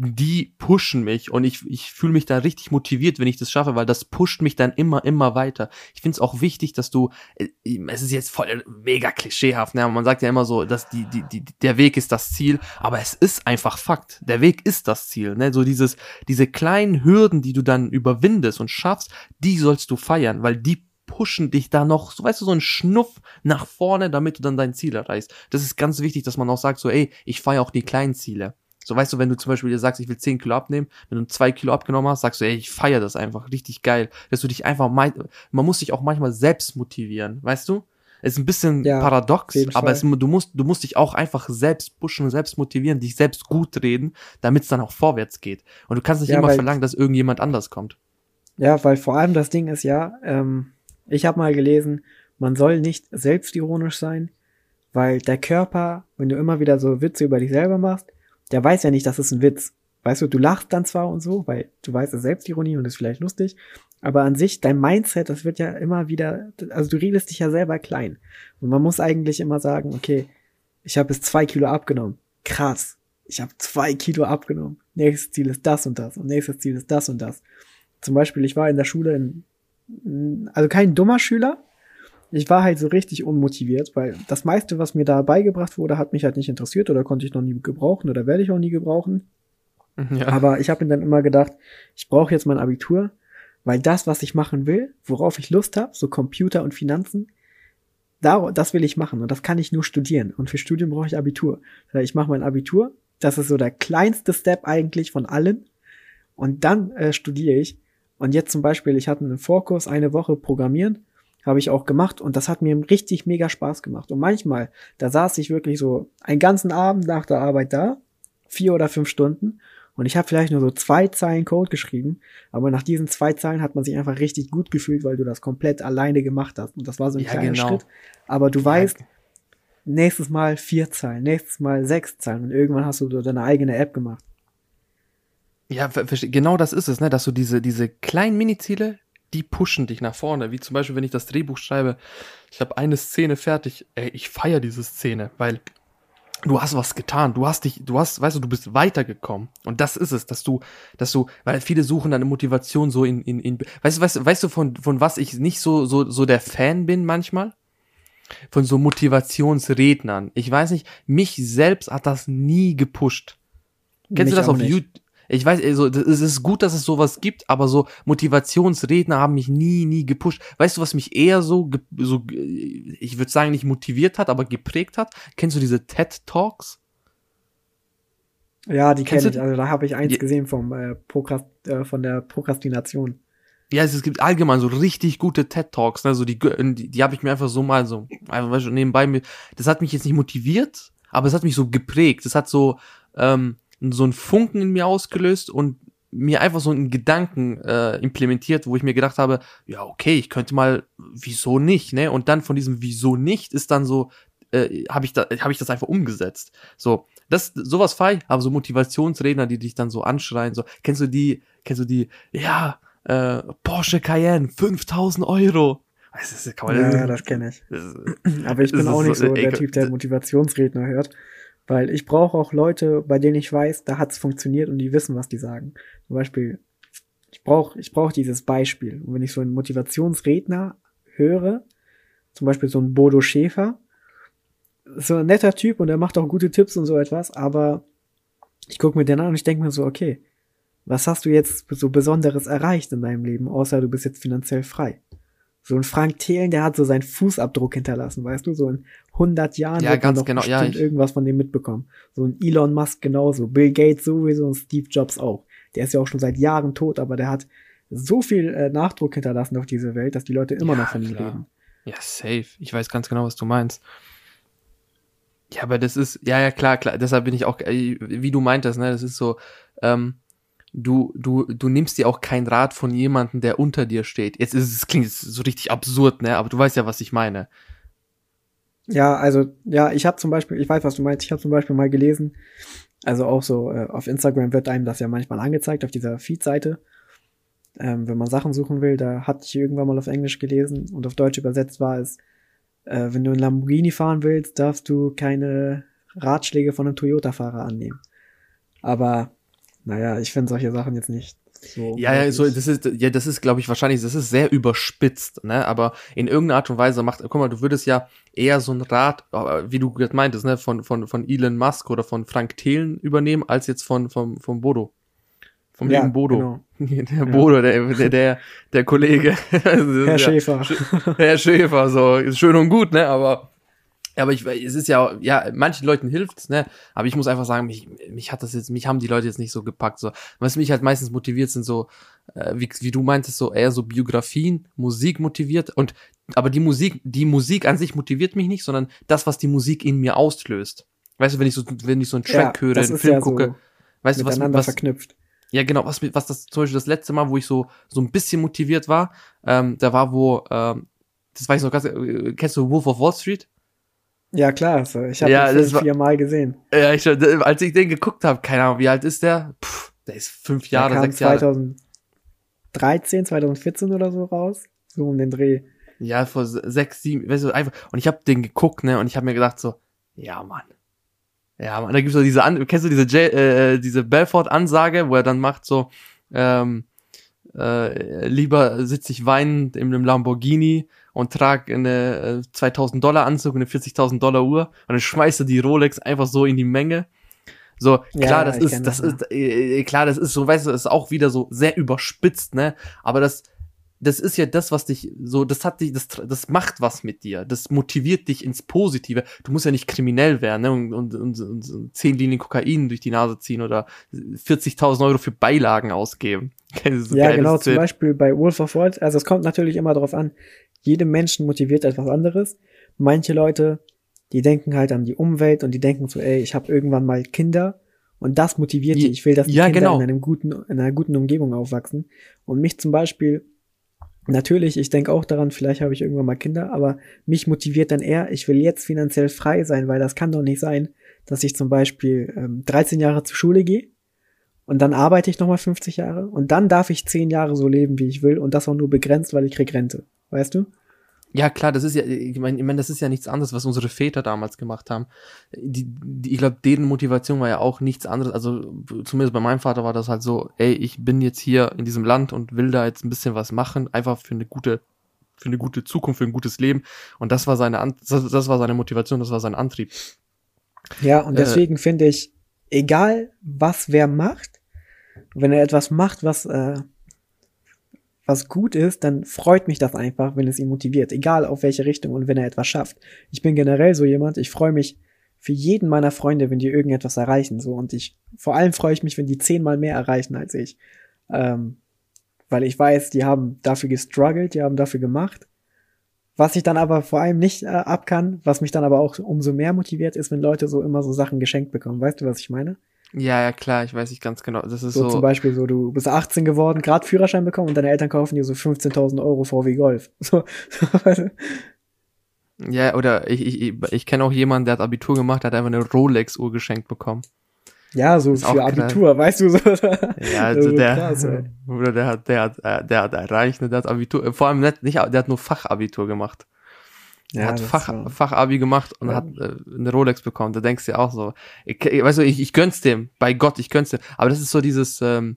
die pushen mich und ich, ich fühle mich da richtig motiviert, wenn ich das schaffe, weil das pusht mich dann immer, immer weiter. Ich finde es auch wichtig, dass du, äh, es ist jetzt voll mega klischeehaft, ne? man sagt ja immer so, dass die, die, die, der Weg ist das Ziel, aber es ist einfach Fakt. Der Weg ist das Ziel, ne? So dieses, diese kleinen Hürden, die du dann überwindest und schaffst, die sollst du feiern, weil die pushen dich da noch, so weißt du, so ein Schnuff nach vorne, damit du dann dein Ziel erreichst. Das ist ganz wichtig, dass man auch sagt, so, ey, ich feiere auch die kleinen Ziele. So, weißt du, wenn du zum Beispiel dir sagst, ich will 10 Kilo abnehmen, wenn du 2 Kilo abgenommen hast, sagst du, ey, ich feiere das einfach, richtig geil. Dass du dich einfach, man muss dich auch manchmal selbst motivieren, weißt du? Es ist ein bisschen ja, paradox, aber es, du musst, du musst dich auch einfach selbst pushen, selbst motivieren, dich selbst gut reden, damit es dann auch vorwärts geht. Und du kannst nicht ja, immer verlangen, dass irgendjemand anders kommt. Ja, weil vor allem das Ding ist ja, ähm, ich habe mal gelesen, man soll nicht selbstironisch sein, weil der Körper, wenn du immer wieder so Witze über dich selber machst, der weiß ja nicht, das ist ein Witz. Weißt du, du lachst dann zwar und so, weil du weißt, es ist Selbstironie und ist vielleicht lustig, aber an sich, dein Mindset, das wird ja immer wieder, also du redest dich ja selber klein. Und man muss eigentlich immer sagen, okay, ich habe jetzt zwei Kilo abgenommen. Krass. Ich habe zwei Kilo abgenommen. Nächstes Ziel ist das und das. Und nächstes Ziel ist das und das. Zum Beispiel, ich war in der Schule in also kein dummer Schüler. Ich war halt so richtig unmotiviert, weil das meiste, was mir da beigebracht wurde, hat mich halt nicht interessiert oder konnte ich noch nie gebrauchen oder werde ich auch nie gebrauchen. Ja. Aber ich habe mir dann immer gedacht, ich brauche jetzt mein Abitur, weil das, was ich machen will, worauf ich Lust habe, so Computer und Finanzen, da, das will ich machen und das kann ich nur studieren. Und für Studium brauche ich Abitur. Ich mache mein Abitur, das ist so der kleinste Step eigentlich von allen. Und dann äh, studiere ich. Und jetzt zum Beispiel, ich hatte einen Vorkurs, eine Woche Programmieren, habe ich auch gemacht und das hat mir richtig mega Spaß gemacht. Und manchmal, da saß ich wirklich so einen ganzen Abend nach der Arbeit da, vier oder fünf Stunden, und ich habe vielleicht nur so zwei Zeilen Code geschrieben, aber nach diesen zwei Zeilen hat man sich einfach richtig gut gefühlt, weil du das komplett alleine gemacht hast. Und das war so ein ja, kleiner genau. Schritt. Aber du ja. weißt, nächstes Mal vier Zeilen, nächstes Mal sechs Zeilen und irgendwann hast du deine eigene App gemacht. Ja, genau das ist es, ne, dass du diese, diese kleinen Mini-Ziele, die pushen dich nach vorne. Wie zum Beispiel, wenn ich das Drehbuch schreibe, ich habe eine Szene fertig, ey, ich feiere diese Szene, weil du hast was getan, du hast dich, du hast, weißt du, du bist weitergekommen. Und das ist es, dass du, dass du, weil viele suchen dann eine Motivation so in, in, in weißt du, weißt, weißt du, von, von was ich nicht so, so, so der Fan bin manchmal? Von so Motivationsrednern. Ich weiß nicht, mich selbst hat das nie gepusht. Kennst mich du das auf YouTube? Ich weiß, also, es ist gut, dass es sowas gibt, aber so Motivationsredner haben mich nie, nie gepusht. Weißt du, was mich eher so, so ich würde sagen, nicht motiviert hat, aber geprägt hat? Kennst du diese TED Talks? Ja, die kenne ich. Also da habe ich eins ja. gesehen vom äh, Prokrast äh, von der Prokrastination. Ja, es, es, gibt allgemein so richtig gute TED Talks, ne? So die, die, die habe ich mir einfach so mal so einfach weißt du, nebenbei mir. Das hat mich jetzt nicht motiviert, aber es hat mich so geprägt. Das hat so ähm, so einen Funken in mir ausgelöst und mir einfach so einen Gedanken äh, implementiert, wo ich mir gedacht habe, ja, okay, ich könnte mal, wieso nicht, ne? Und dann von diesem wieso nicht ist dann so, äh, habe ich, da, hab ich das einfach umgesetzt. So, das, sowas fei, aber so Motivationsredner, die dich dann so anschreien, so, kennst du die, kennst du die, ja, äh, Porsche Cayenne, 5000 Euro. Das ist, kann man, ja, das kenne ich. Das, aber ich bin auch nicht so, so der Typ, der Motivationsredner hört. Weil ich brauche auch Leute, bei denen ich weiß, da hat's funktioniert und die wissen, was die sagen. Zum Beispiel, ich brauche ich brauch dieses Beispiel. Und wenn ich so einen Motivationsredner höre, zum Beispiel so ein Bodo Schäfer, so ein netter Typ und er macht auch gute Tipps und so etwas, aber ich gucke mir den an und ich denke mir so, okay, was hast du jetzt so Besonderes erreicht in deinem Leben, außer du bist jetzt finanziell frei? So ein Frank Thelen, der hat so seinen Fußabdruck hinterlassen, weißt du? So in 100 Jahren ja, wird ganz man doch genau. bestimmt ja, irgendwas von dem mitbekommen. So ein Elon Musk genauso, Bill Gates sowieso und Steve Jobs auch. Der ist ja auch schon seit Jahren tot, aber der hat so viel äh, Nachdruck hinterlassen auf diese Welt, dass die Leute immer ja, noch von ihm reden. Ja, safe. Ich weiß ganz genau, was du meinst. Ja, aber das ist, ja, ja, klar, klar. Deshalb bin ich auch, äh, wie du meintest, ne, das ist so, ähm, du, du, du nimmst dir auch kein Rat von jemandem, der unter dir steht. Jetzt ist es, klingt so richtig absurd, ne? Aber du weißt ja, was ich meine. Ja, also, ja, ich habe zum Beispiel, ich weiß, was du meinst, ich habe zum Beispiel mal gelesen, also auch so, äh, auf Instagram wird einem das ja manchmal angezeigt, auf dieser Feed-Seite. Ähm, wenn man Sachen suchen will, da hatte ich irgendwann mal auf Englisch gelesen und auf Deutsch übersetzt war es, äh, wenn du einen Lamborghini fahren willst, darfst du keine Ratschläge von einem Toyota-Fahrer annehmen. Aber naja, ich finde solche Sachen jetzt nicht so. Ja, ja, so, das ist, ja, das ist, glaube ich, wahrscheinlich, das ist sehr überspitzt, ne, aber in irgendeiner Art und Weise macht, guck mal, du würdest ja eher so ein Rat, wie du gerade meintest, ne, von, von, von Elon Musk oder von Frank Thelen übernehmen, als jetzt von, vom, vom Bodo. Vom ja, lieben Bodo. Genau. Der ja. Bodo, der, der, der, der Kollege. Herr ja, Schäfer. Herr Schäfer, so, ist schön und gut, ne, aber, aber ich, es ist ja, ja, manchen Leuten hilft's, ne? Aber ich muss einfach sagen, mich, mich hat das jetzt, mich haben die Leute jetzt nicht so gepackt. So, was mich halt meistens motiviert, sind so, äh, wie, wie du meintest, so eher so Biografien, Musik motiviert. Und aber die Musik, die Musik an sich motiviert mich nicht, sondern das, was die Musik in mir auslöst. Weißt du, wenn ich so, wenn ich so einen Track ja, höre, einen Film ja gucke, so weißt du, was, was verknüpft. Ja, genau, was, was das zum Beispiel das letzte Mal, wo ich so, so ein bisschen motiviert war, ähm, da war, wo, ähm, das weiß ich noch ganz, äh, kennst du Wolf of Wall Street? Ja, klar. So. Ich habe ja, den viermal gesehen. Ja, ich, als ich den geguckt habe, keine Ahnung, wie alt ist der? Puh, der ist fünf Jahre, der kam sechs Jahre. 2013, 2014 oder so raus. So um den Dreh. Ja, vor sechs, sieben, weißt du, einfach. Und ich habe den geguckt, ne, und ich habe mir gedacht so, ja, Mann. Ja, Mann, da gibt's so diese, An kennst du diese, J äh, diese Belfort-Ansage, wo er dann macht so, ähm, äh, lieber sitze ich weinend in einem Lamborghini und trage eine 2000 äh, Dollar Anzug und eine 40.000 Dollar Uhr und dann schmeißt er die Rolex einfach so in die Menge. So, klar, ja, das ist, das, das ist, äh, klar, das ist so, weißt du, das ist auch wieder so sehr überspitzt, ne? Aber das, das ist ja das, was dich so, das hat dich, das, das macht was mit dir. Das motiviert dich ins Positive. Du musst ja nicht kriminell werden, ne? Und, und, und, und zehn Linien Kokain durch die Nase ziehen oder 40.000 Euro für Beilagen ausgeben. Ja, genau, zum Beispiel bei Wolf of Wall, also es kommt natürlich immer darauf an, jedem Menschen motiviert etwas anderes. Manche Leute, die denken halt an die Umwelt und die denken so, ey, ich habe irgendwann mal Kinder und das motiviert die. Ich will, dass die ja, Kinder genau. in einem guten, in einer guten Umgebung aufwachsen. Und mich zum Beispiel, natürlich, ich denke auch daran, vielleicht habe ich irgendwann mal Kinder, aber mich motiviert dann eher, ich will jetzt finanziell frei sein, weil das kann doch nicht sein, dass ich zum Beispiel ähm, 13 Jahre zur Schule gehe und dann arbeite ich nochmal 50 Jahre und dann darf ich 10 Jahre so leben, wie ich will und das auch nur begrenzt, weil ich krieg Rente. Weißt du? Ja, klar, das ist ja, ich meine, ich mein, das ist ja nichts anderes, was unsere Väter damals gemacht haben. Die, die, ich glaube, deren Motivation war ja auch nichts anderes. Also zumindest bei meinem Vater war das halt so, ey, ich bin jetzt hier in diesem Land und will da jetzt ein bisschen was machen, einfach für eine gute, für eine gute Zukunft, für ein gutes Leben. Und das war seine, das, das war seine Motivation, das war sein Antrieb. Ja, und deswegen äh, finde ich, egal was wer macht, wenn er etwas macht, was äh, was gut ist, dann freut mich das einfach, wenn es ihn motiviert, egal auf welche Richtung und wenn er etwas schafft. Ich bin generell so jemand, ich freue mich für jeden meiner Freunde, wenn die irgendetwas erreichen, so und ich vor allem freue ich mich, wenn die zehnmal mehr erreichen als ich, ähm, weil ich weiß, die haben dafür gestruggelt, die haben dafür gemacht. Was ich dann aber vor allem nicht äh, ab kann, was mich dann aber auch umso mehr motiviert, ist, wenn Leute so immer so Sachen geschenkt bekommen. Weißt du, was ich meine? Ja, ja, klar, ich weiß nicht ganz genau. Das ist so, so. zum Beispiel so, du bist 18 geworden, gerade Führerschein bekommen und deine Eltern kaufen dir so 15.000 Euro VW Golf. So, ja, oder ich, ich, ich kenne auch jemanden, der hat Abitur gemacht, der hat einfach eine Rolex-Uhr geschenkt bekommen. Ja, so für Abitur, weißt du so. Ja, also der, krass, oder der hat, der hat, äh, der hat erreicht, der hat Abitur, vor allem nicht, nicht, der hat nur Fachabitur gemacht. Er ja, hat Fach, war... Fachabi gemacht und ja. hat äh, eine Rolex bekommen. Da denkst du ja auch so, ich, weißt du, ich, ich gönn's dem, bei Gott, ich gönn's dem. Aber das ist so dieses, ähm,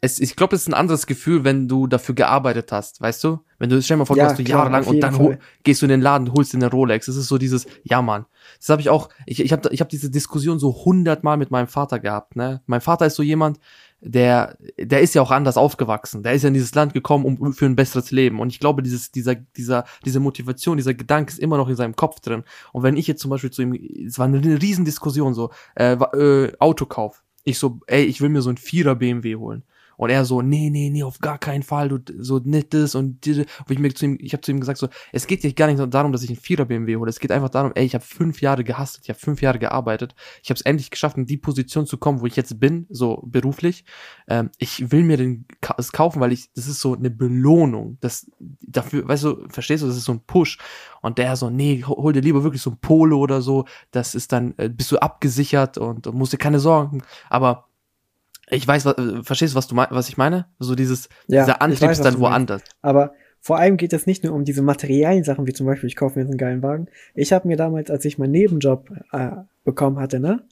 es, ich glaube, es ist ein anderes Gefühl, wenn du dafür gearbeitet hast, weißt du? Wenn du, stell dir mal vor, ja, du jahrelang und dann gehst du in den Laden, holst dir eine Rolex. Das ist so dieses, ja Mann. Das habe ich auch, ich, ich habe ich hab diese Diskussion so hundertmal mit meinem Vater gehabt, ne? Mein Vater ist so jemand, der, der ist ja auch anders aufgewachsen. Der ist ja in dieses Land gekommen, um für ein besseres Leben. Und ich glaube, dieses, dieser, dieser, diese Motivation, dieser Gedanke ist immer noch in seinem Kopf drin. Und wenn ich jetzt zum Beispiel zu ihm, es war eine Riesendiskussion so, äh, äh, Autokauf. Ich so, ey, ich will mir so ein Vierer BMW holen. Und er so, nee, nee, nee, auf gar keinen Fall, du, so nettes und diese. Und ich mir zu ihm, ich habe zu ihm gesagt so, es geht ja gar nicht darum, dass ich einen Vierer BMW hole. Es geht einfach darum, ey, ich habe fünf Jahre gehastet, ich habe fünf Jahre gearbeitet. Ich habe es endlich geschafft, in die Position zu kommen, wo ich jetzt bin, so beruflich. Ähm, ich will mir den es kaufen, weil ich, das ist so eine Belohnung. Das dafür, weißt du, verstehst du, das ist so ein Push. Und der so, nee, hol dir lieber wirklich so ein Polo oder so. Das ist dann, äh, bist du abgesichert und, und musst dir keine Sorgen. Aber ich weiß, was, äh, verstehst du, was du was ich meine? So dieses, ja, dieser Antrieb ist dann woanders. Aber vor allem geht es nicht nur um diese materiellen Sachen, wie zum Beispiel, ich kaufe mir jetzt einen geilen Wagen. Ich habe mir damals, als ich meinen Nebenjob äh, bekommen hatte, ne,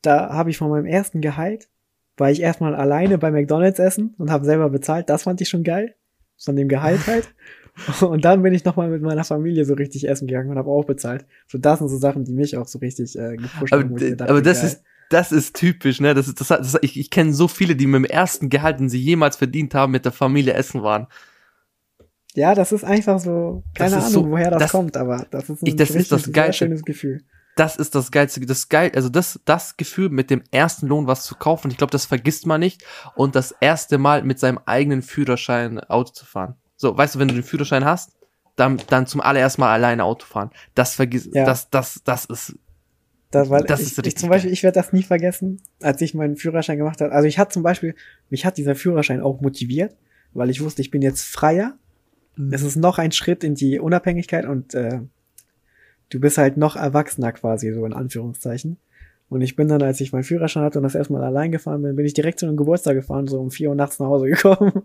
da habe ich von meinem ersten Gehalt, war ich erstmal alleine bei McDonalds essen und habe selber bezahlt. Das fand ich schon geil. Von dem Gehalt halt. und dann bin ich nochmal mit meiner Familie so richtig essen gegangen und habe auch bezahlt. So, das sind so Sachen, die mich auch so richtig äh, gepusht aber, haben. Aber das geil. ist, das ist typisch, ne? Das ist, das, das, ich, ich kenne so viele, die mit dem ersten Gehalt, den sie jemals verdient haben, mit der Familie essen waren. Ja, das ist einfach so, keine Ahnung, so, woher das, das, kommt, aber das ist ein ich, das richtig, ist das geilste, schönes Gefühl. Das ist das geilste, das geil, also das, das Gefühl, mit dem ersten Lohn was zu kaufen, ich glaube, das vergisst man nicht und das erste Mal mit seinem eigenen Führerschein Auto zu fahren. So, weißt du, wenn du den Führerschein hast, dann, dann zum allerersten Mal alleine Auto fahren. Das vergisst, ja. das, das, das ist das, weil das ich, ist ich zum Beispiel, ich werde das nie vergessen, als ich meinen Führerschein gemacht habe. Also ich hatte zum Beispiel, mich hat dieser Führerschein auch motiviert, weil ich wusste, ich bin jetzt freier. Mhm. Es ist noch ein Schritt in die Unabhängigkeit und äh, du bist halt noch erwachsener quasi, so in Anführungszeichen. Und ich bin dann, als ich meinen Führerschein hatte und das erstmal allein gefahren bin, bin ich direkt zu einem Geburtstag gefahren, so um vier Uhr nachts nach Hause gekommen.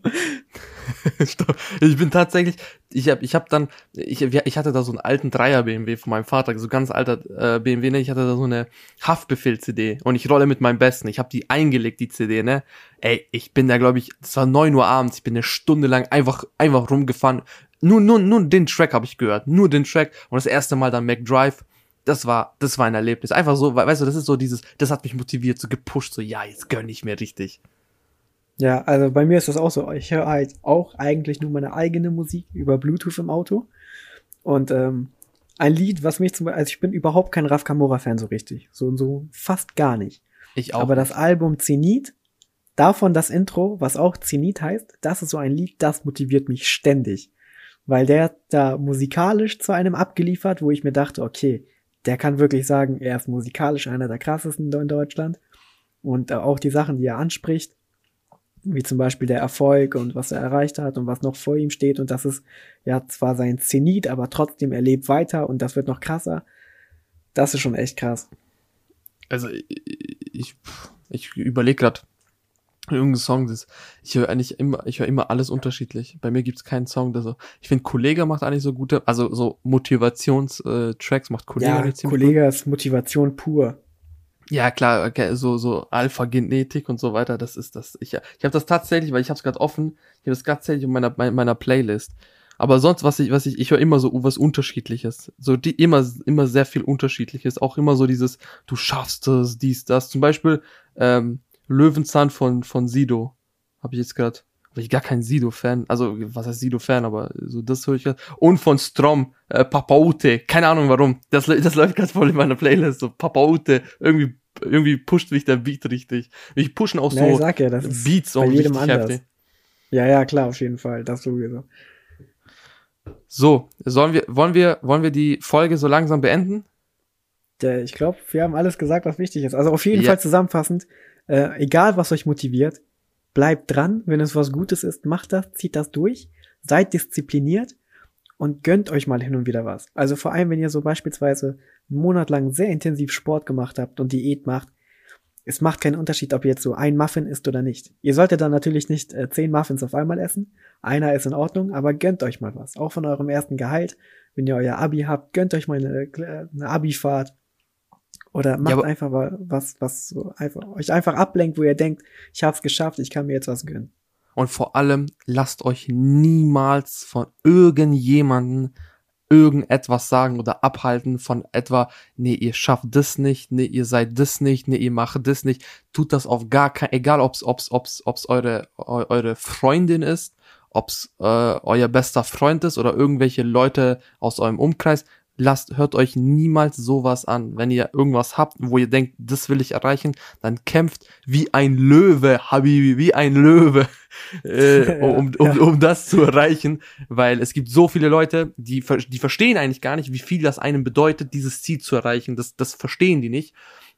ich bin tatsächlich, ich habe ich hab dann, ich, ich hatte da so einen alten Dreier BMW von meinem Vater, so ganz alter äh, BMW, ne? Ich hatte da so eine Haftbefehl-CD und ich rolle mit meinem Besten. Ich habe die eingelegt, die CD, ne? Ey, ich bin da, glaube ich, es war neun Uhr abends, ich bin eine Stunde lang einfach, einfach rumgefahren. Nur, nur, nur den Track habe ich gehört, nur den Track und das erste Mal dann McDrive das war, das war ein Erlebnis. Einfach so, weißt du, das ist so dieses, das hat mich motiviert, so gepusht, so, ja, jetzt gönn ich mir richtig. Ja, also bei mir ist das auch so. Ich höre halt auch eigentlich nur meine eigene Musik über Bluetooth im Auto. Und ähm, ein Lied, was mich zum Beispiel, also ich bin überhaupt kein Raf Kamora-Fan so richtig. So und so fast gar nicht. Ich auch. Aber das Album Zenit, davon das Intro, was auch Zenit heißt, das ist so ein Lied, das motiviert mich ständig. Weil der da musikalisch zu einem abgeliefert, wo ich mir dachte, okay, der kann wirklich sagen, er ist musikalisch einer der krassesten in Deutschland. Und äh, auch die Sachen, die er anspricht, wie zum Beispiel der Erfolg und was er erreicht hat und was noch vor ihm steht. Und das ist ja zwar sein Zenit, aber trotzdem, er lebt weiter und das wird noch krasser. Das ist schon echt krass. Also ich, ich überlege gerade, Irgendein Song, das, ich höre eigentlich immer, ich höre immer alles unterschiedlich. Bei mir gibt's keinen Song, der so, ich finde Kollege macht eigentlich so gute, also so Motivations-Tracks macht Kollege Ja, ziemlich Kollege ist Motivation pur. Ja, klar, okay, so, so Alpha-Genetik und so weiter, das ist das. Ich, ich habe das tatsächlich, weil ich habe es gerade offen, ich habe das tatsächlich in meiner, meiner, meiner Playlist. Aber sonst, was ich, was ich, ich höre immer so was Unterschiedliches. So die immer, immer sehr viel Unterschiedliches. Auch immer so dieses, du schaffst es, dies, das. Zum Beispiel ähm, Löwenzahn von, von Sido. Habe ich jetzt gerade. Aber ich gar kein Sido-Fan. Also, was heißt Sido-Fan, aber so das höre ich grad. Und von Strom, äh, Papaute. Keine Ahnung warum. Das, das läuft ganz voll in meiner Playlist. So Papaute. Irgendwie, irgendwie pusht mich der Beat richtig. Ich pushen auch Ja, ich so ja, das ist Beats bei auch jedem richtig anders. heftig. Ja, ja, klar, auf jeden Fall. Das sowieso. So, sollen wir, wollen wir, wollen wir die Folge so langsam beenden? Der, ich glaube, wir haben alles gesagt, was wichtig ist. Also auf jeden Ja. Fall zusammenfassend, äh, egal was euch motiviert, bleibt dran. Wenn es was Gutes ist, macht das, zieht das durch, seid diszipliniert und gönnt euch mal hin und wieder was. Also vor allem, wenn ihr so beispielsweise einen Monat lang sehr intensiv Sport gemacht habt und Diät macht, es macht keinen Unterschied, ob ihr jetzt so ein Muffin isst oder nicht. Ihr solltet dann natürlich nicht äh, zehn Muffins auf einmal essen. Einer ist in Ordnung, aber gönnt euch mal was. Auch von eurem ersten Gehalt. Wenn ihr euer Abi habt, gönnt euch mal eine, äh, eine Abi-Fahrt. Oder macht aber- einfach mal was, was so einfach, euch einfach ablenkt, wo ihr denkt, ich hab's geschafft, ich kann mir jetzt was gönnen. Und vor allem lasst euch niemals von irgendjemanden irgendetwas sagen oder abhalten von etwa, nee, ihr schafft das nicht, nee, ihr seid das nicht, nee, ihr macht das nicht. Tut das auf gar kein, egal ob's, ob's, ob's, ob's eure, eu, eure Freundin ist, ob's äh, euer bester Freund ist oder irgendwelche Leute aus eurem Umkreis. Lasst, hört euch niemals sowas an. Wenn ihr irgendwas habt, wo ihr denkt, das will ich erreichen, dann kämpft wie ein Löwe, Habibi, wie ein Löwe, äh, um, um, Ja. um das zu erreichen, weil es gibt so viele Leute, die, die verstehen eigentlich gar nicht, wie viel das einem bedeutet, dieses Ziel zu erreichen. Das, das verstehen die nicht.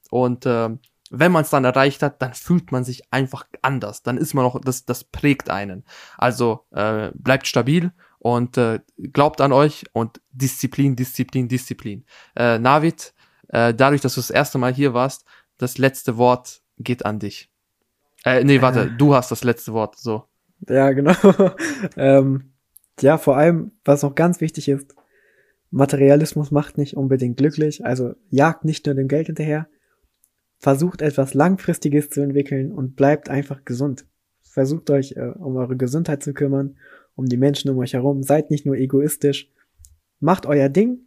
Und äh, wenn man es dann erreicht hat, dann fühlt man sich einfach anders. Dann ist man auch, das, das prägt einen. Also äh, bleibt stabil und äh, glaubt an euch und Disziplin, Disziplin, Disziplin. Äh, Navid, äh, dadurch, dass du das erste Mal hier warst, das letzte Wort geht an dich. Äh, nee, warte, Äh. du hast das letzte Wort, so. Ja, genau. ähm, ja, vor allem, was noch ganz wichtig ist, Materialismus macht nicht unbedingt glücklich, also jagt nicht nur dem Geld hinterher, versucht etwas Langfristiges zu entwickeln und bleibt einfach gesund. Versucht euch äh, um eure Gesundheit zu kümmern, um die Menschen um euch herum, seid nicht nur egoistisch, macht euer Ding,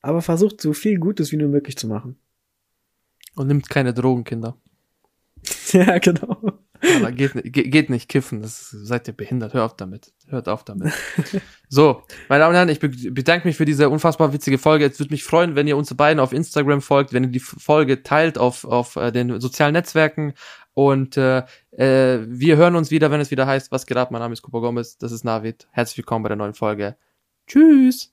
aber versucht so viel Gutes wie nur möglich zu machen. Und nimmt keine Drogen, Kinder. ja, genau. Aber geht, geht nicht kiffen, das seid ihr behindert. Hör auf damit. Hört auf damit. so, meine Damen und Herren, ich be bedanke mich für diese unfassbar witzige Folge. Es würde mich freuen, wenn ihr uns beiden auf Instagram folgt, wenn ihr die Folge teilt auf, auf äh, den sozialen Netzwerken. Und äh, äh, wir hören uns wieder, wenn es wieder heißt, was geht ab? Mein Name ist Cooper Gomez, das ist Navid. Herzlich willkommen bei der neuen Folge. Tschüss.